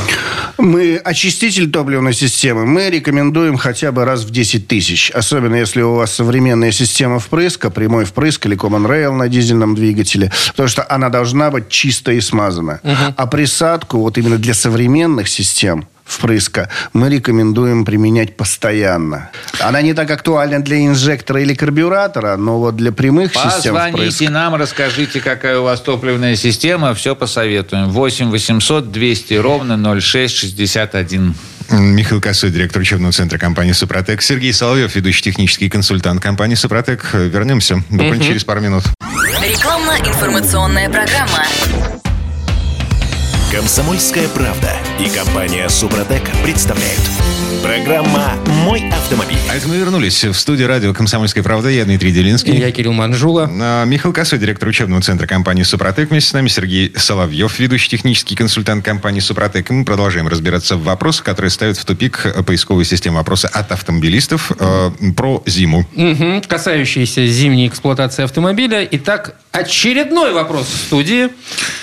Мы очиститель топливной системы мы рекомендуем хотя бы раз в 10 тысяч. Особенно если у вас современная система впрыска, прямой впрыск или Common Rail на дизельном двигателе. Потому что она должна быть чистая и смазана. А присадку вот именно для современных систем впрыска мы рекомендуем применять постоянно. Она не так актуальна для инжектора или карбюратора, но вот для прямых систем впрыска... Позвоните нам, расскажите, какая у вас топливная система, все посоветуем. 8 800 200 ровно 0661. М, Михаил Косой, директор учебного центра компании «Супротек». Сергей Соловьев, ведущий технический консультант компании «Супротек». Вернемся буквально через пару минут. Рекламно-информационная программа. «Комсомольская правда» и компания Супротек представляют. Программа «Мой автомобиль». А это мы вернулись в студию радио «Комсомольская правда». Я Дмитрий Делинский. Я Кирилл Манжула. А, Михаил Косой, директор учебного центра компании «Супротек». Вместе с нами Сергей Соловьев, ведущий технический консультант компании «Супротек». И мы продолжаем разбираться в вопросах, которые ставят в тупик поисковую систему вопроса от автомобилистов э, про зиму. Мгм. Касающиеся зимней эксплуатации автомобиля. Итак, очередной вопрос в студии.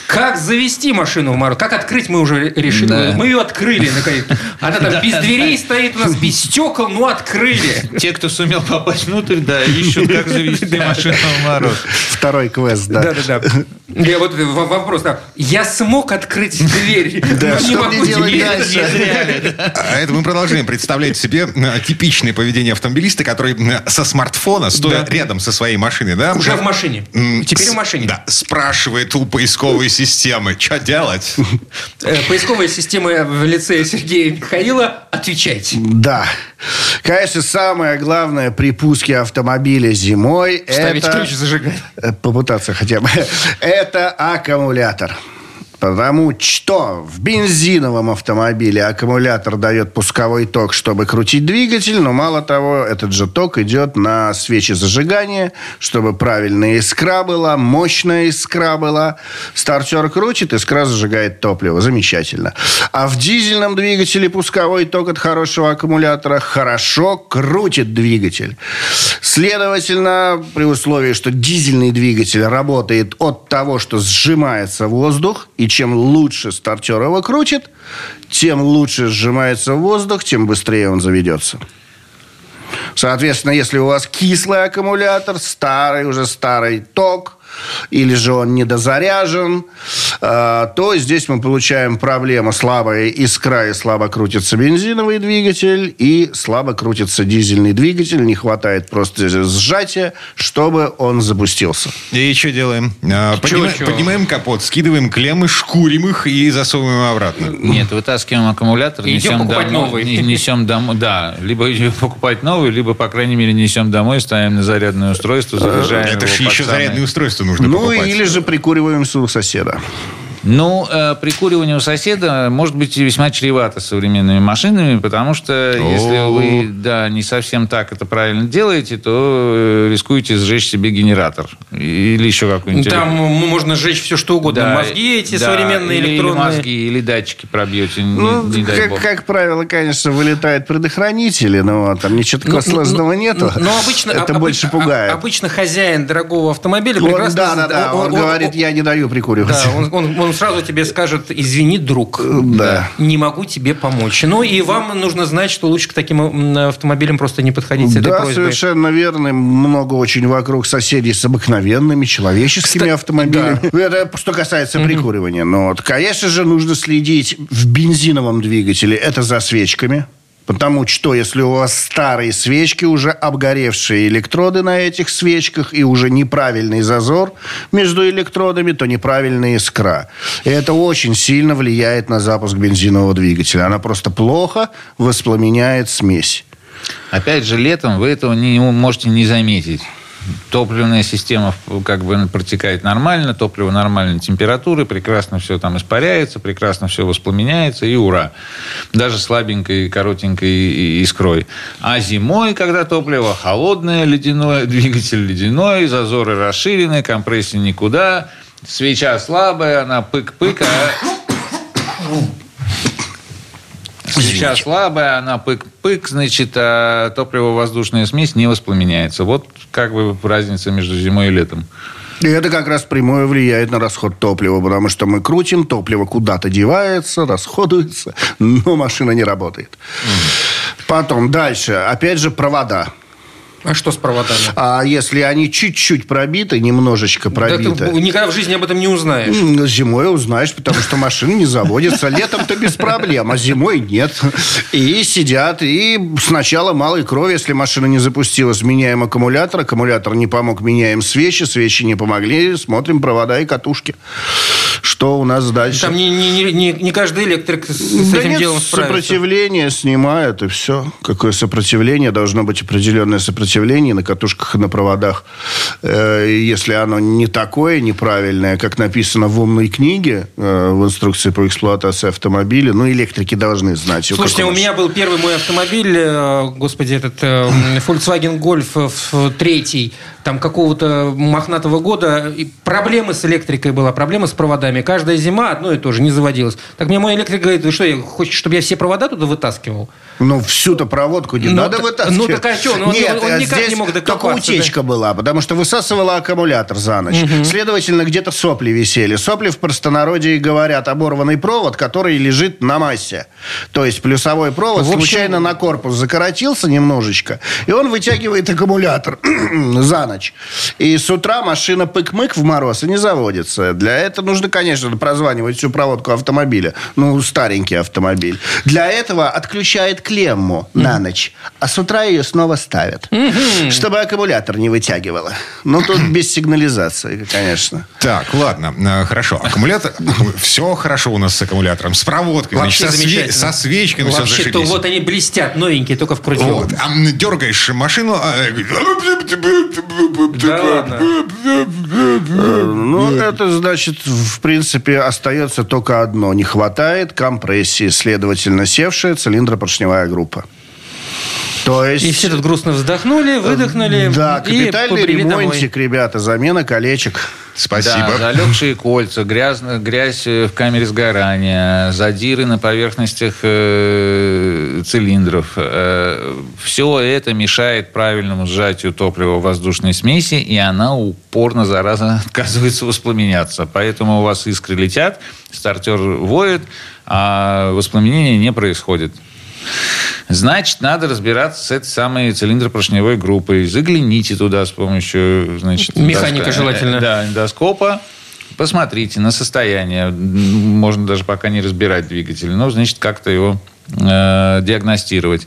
Как завести машину в мороз? Как открыть мы уже решили? Да. Мы ее открыли, наконец. Она там без дверей стоит у нас, без стекол, но открыли. Те, кто сумел попасть внутрь, да, ищут, как завести машину в мороз. Второй квест, да. Да-да-да. Я вот в- вопрос. да. Я смог открыть дверь, Да, но не могу делать дальше? А это мы продолжаем представлять себе э, типичное поведение автомобилиста, который э, со смартфона, стоя рядом со своей машиной, да? Уже в машине. Теперь в машине. Да, спрашивает у поисковой системы, что делать? Э, Поисковая система в лице Сергея Михаила. Отвечайте. Да. Конечно, самое главное при пуске автомобиля зимой Ставить это... ключ зажигать. Попытаться хотя бы. Это аккумулятор. Потому что в бензиновом автомобиле аккумулятор дает пусковой ток, чтобы крутить двигатель, но мало того, этот же ток идет на свечи зажигания, чтобы правильная искра была, мощная искра была. Стартер крутит, искра зажигает топливо. Замечательно. А в дизельном двигателе пусковой ток от хорошего аккумулятора хорошо крутит двигатель. Следовательно, при условии, что дизельный двигатель работает от того, что сжимается воздух, и чем лучше стартер его крутит, тем лучше сжимается воздух, тем быстрее он заведется. Соответственно, если у вас кислый аккумулятор, старый, уже старый ток, или же он недозаряжен, то здесь мы получаем проблему слабая искра и слабо крутится бензиновый двигатель, и слабо крутится дизельный двигатель, не хватает просто сжатия, чтобы он запустился. И что делаем? А, поднима- чё? Поднимаем капот, скидываем клеммы, шкурим их и засовываем обратно. Нет, вытаскиваем аккумулятор, И идем несем покупать домой. новый. не- Несем домой, да. Либо покупать новый, либо, по крайней мере, несем домой, ставим на зарядное устройство, заряжаем Это же еще самый- зарядное устройство нужно ну, покупать. или же прикуриваемся у соседа. Ну, э, прикуривание у соседа может быть и весьма чревато современными машинами, потому что если вы да, не совсем так это правильно делаете, то э, рискуете сжечь себе генератор. Или еще какой-нибудь... Там можно сжечь все, что угодно. Да, Мозги эти да, современные или, электронные. Или мозги, или датчики пробьете, не, Ну, не дай как, бог. как правило, конечно, вылетают предохранители, но там ничего такого Ну, ну, сложного ну, нету. Но обычно, Это об- больше об- пугает. Обычно хозяин дорогого автомобиля Он- прекрасно... да, да, да. Он, говорит, я не даю прикуривать. Да, он, он- он сразу тебе скажет, извини, друг, Да. не могу тебе помочь. Ну и вам нужно знать, что лучше к таким м, автомобилям просто не подходить с этой Да, просьбой. совершенно верно. Много очень вокруг соседей с обыкновенными человеческими Кста- автомобилями. Это что касается прикуривания. Но, вот, конечно же, нужно следить в бензиновом двигателе. Это за свечками. Потому что если у вас старые свечки, уже обгоревшие электроды на этих свечках и уже неправильный зазор между электродами, то неправильная искра. И это очень сильно влияет на запуск бензинового двигателя. Она просто плохо воспламеняет смесь. Опять же, летом вы этого не можете не заметить. Топливная система как бы протекает нормально, топливо нормальной температуры, прекрасно все там испаряется, прекрасно все воспламеняется, и ура. Даже слабенькой, коротенькой искрой. А зимой, когда топливо холодное, ледяное, двигатель ледяной, зазоры расширены, компрессия никуда, свеча слабая, она пык-пык, а Свеча слабая, она пык-пык, значит, а топливо-воздушная смесь не воспламеняется. Вот как бы разница между зимой и летом. И это как раз прямое влияет на расход топлива, потому что мы крутим, топливо куда-то девается, расходуется, но машина не работает. Потом дальше, опять же, провода. А что с проводами? А если они чуть-чуть пробиты, немножечко Да ты пробиты, никогда в жизни об этом не узнаешь. зимой узнаешь, потому что машины не заводятся. Летом-то без проблем, а зимой нет. И сидят, и сначала малой крови, если машина не запустилась, меняем аккумулятор, аккумулятор не помог, меняем свечи, свечи не помогли, смотрим провода и катушки. Что у нас дальше? Там не, не- не- не- каждый электрик с, Да этим нет, делом справится. сопротивление снимают, и все. Какое сопротивление? Должно быть определенное сопротивление сопротивление на катушках и на проводах. Э, если оно не такое неправильное, как написано в умной книге, э, в инструкции по эксплуатации автомобиля, ну, электрики должны знать. Слушайте, у меня был первый мой автомобиль, э, господи, этот Volkswagen Golf в третий, там какого-то мохнатого года. И проблемы с электрикой была, проблема с проводами. Каждая зима одно и то же, не заводилось. Так мне мой электрик говорит, вы что, хочешь, чтобы я все провода туда вытаскивал? Ну, всю-то проводку не ну, надо вытаскивать. Ну, так а что? Ну, Нет, он, он никак здесь не мог только утечка да? была, потому что высасывала аккумулятор за ночь. Угу. Следовательно, где-то сопли висели. Сопли в простонародье говорят оборванный провод, который лежит на массе. То есть плюсовой провод общем... случайно на корпус закоротился немножечко, и он вытягивает аккумулятор за ночь. И с утра машина пык-мык в мороз и не заводится. Для этого нужно, конечно, прозванивать всю проводку автомобиля. Ну, старенький автомобиль. Для этого отключает клемму mm-hmm. на ночь, а с утра ее снова ставят, mm-hmm. чтобы аккумулятор не вытягивало. Ну, тут без сигнализации, конечно. Так, ладно, э, хорошо. Аккумулятор, все хорошо у нас с аккумулятором, с проводкой, Вообще значит, со, све- со свечками Вообще, все зашибись. то вот они блестят, новенькие, только в крутилку. Вот. А дергаешь машину, а... да ладно. Ну, это значит, в принципе, остается только одно. Не хватает компрессии, следовательно, севшая цилиндропоршневая группа. То есть... И все тут грустно вздохнули, выдохнули. Да, капитальный ремонтик, домой. ребята, замена колечек. Спасибо. Да, залегшие кольца, грязь, грязь в камере сгорания, задиры на поверхностях э, цилиндров. Э, все это мешает правильному сжатию топлива в воздушной смеси, и она упорно, зараза, отказывается воспламеняться. Поэтому у вас искры летят, стартер воет, а воспламенение не происходит. Значит, надо разбираться с этой самой цилиндропоршневой группой. Загляните туда с помощью... Значит, Механика доска, желательно. Да, эндоскопа. Посмотрите на состояние. Можно даже пока не разбирать двигатель. Но, значит, как-то его диагностировать.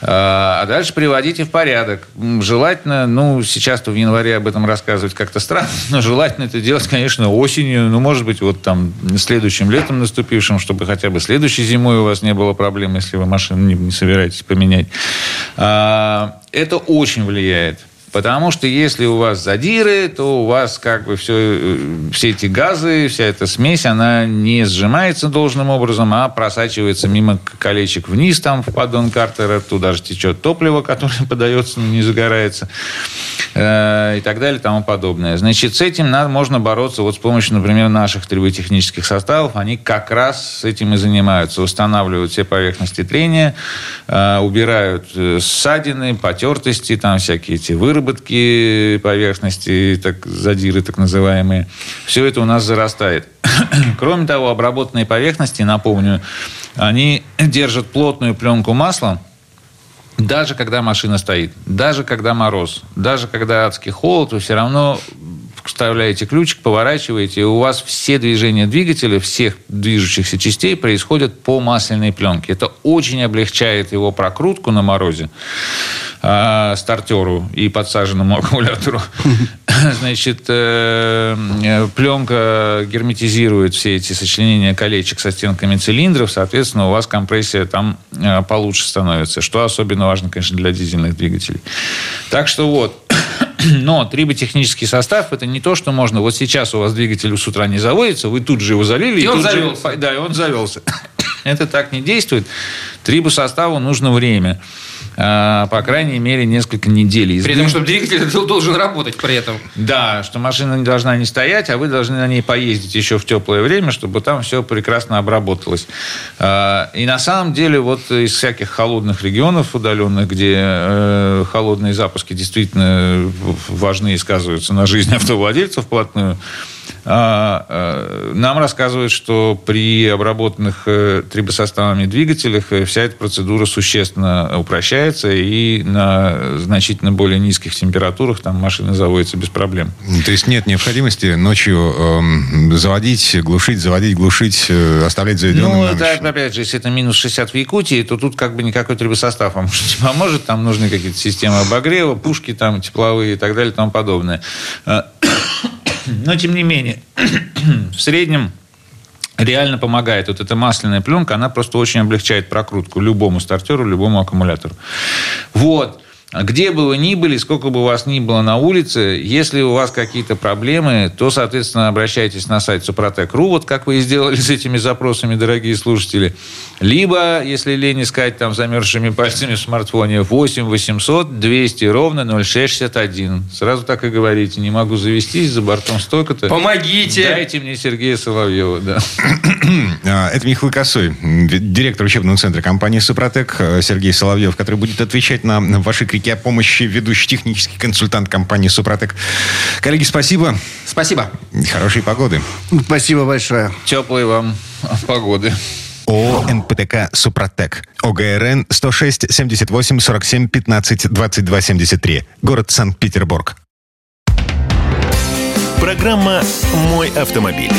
Э, а дальше приводите в порядок. Желательно, ну, сейчас-то в январе об этом рассказывать как-то странно, но желательно это делать, конечно, осенью, ну, может быть, вот там следующим летом наступившим, чтобы хотя бы следующей зимой у вас не было проблем, если вы машину не, не собираетесь поменять. Э, это очень влияет. Потому что если у вас задиры, то у вас как бы все, э, все эти газы, вся эта смесь, она не сжимается должным образом, а просачивается мимо колечек вниз, там в поддон Картера, туда же течет топливо, которое подается, но не загорается, э, и так далее, и тому подобное. Значит, с этим надо, можно бороться вот с помощью, например, наших триботехнических составов. Они как раз с этим и занимаются. Устанавливают все поверхности трения, э, убирают ссадины, потертости, там всякие эти выработки, выработки поверхности, так, задиры так называемые, все это у нас зарастает. Кроме того, обработанные поверхности, напомню, они держат плотную пленку масла, даже когда машина стоит, даже когда мороз, даже когда адский холод, вы все равно вставляете ключик, поворачиваете, и у вас все движения двигателя, всех движущихся частей происходят по масляной пленке. Это очень облегчает его прокрутку на морозе э, стартеру и подсаженному аккумулятору. Значит, э, пленка герметизирует все эти сочленения колечек со стенками цилиндров, соответственно, у вас компрессия там э, получше становится, что особенно важно, конечно, для дизельных двигателей. Так что вот, но триботехнический состав это не то, что можно. Вот сейчас у вас двигатель с утра не заводится, вы тут же его залили. И, и он завелся. Же, да, и он завелся. это так не действует. Трибосоставу нужно время. А, по крайней мере, несколько недель. При этом, чтобы двигатель должен работать при этом. Да, что машина не должна не стоять, а вы должны на ней поездить еще в теплое время, чтобы там все прекрасно обработалось. А, и на самом деле, вот из всяких холодных регионов удаленных, где э, холодные запуски действительно важны и сказываются на жизни автовладельцев вплотную, нам рассказывают, что при обработанных э, трибосоставами двигателях э, вся эта процедура существенно упрощается и на значительно более низких температурах там машина заводится без проблем. То есть нет необходимости ночью э, заводить, глушить, заводить, глушить, э, оставлять заведенным Ну, это, опять же, если это минус 60 в Якутии, то тут как бы никакой трибосостав вам не поможет. Там нужны какие-то системы обогрева, пушки там тепловые и так далее и тому подобное. Но, тем не менее, в среднем реально помогает. Вот эта масляная пленка, она просто очень облегчает прокрутку любому стартеру, любому аккумулятору. Вот. Где бы вы ни были, сколько бы у вас ни было на улице, если у вас какие-то проблемы, то, соответственно, обращайтесь на сайт Супротек.ру, вот как вы и сделали с этими запросами, дорогие слушатели. Либо, если лень искать там замерзшими пальцами в смартфоне, 8 800 200 ровно 0661. Сразу так и говорите, не могу завестись, за бортом столько-то. Помогите! Дайте мне Сергея Соловьева, да. А, Это Михаил Косой, директор учебного центра компании «Супротек», э, Сергей Соловьев, который будет отвечать на ваши крики о помощи, ведущий технический консультант компании «Супротек». Коллеги, спасибо. Спасибо. Хорошей погоды. Спасибо большое. Теплой вам погоды. ООО «НПТК Супротек». ОГРН 106 78 47 15 22 73. Город Санкт-Петербург. Программа «Мой автомобиль».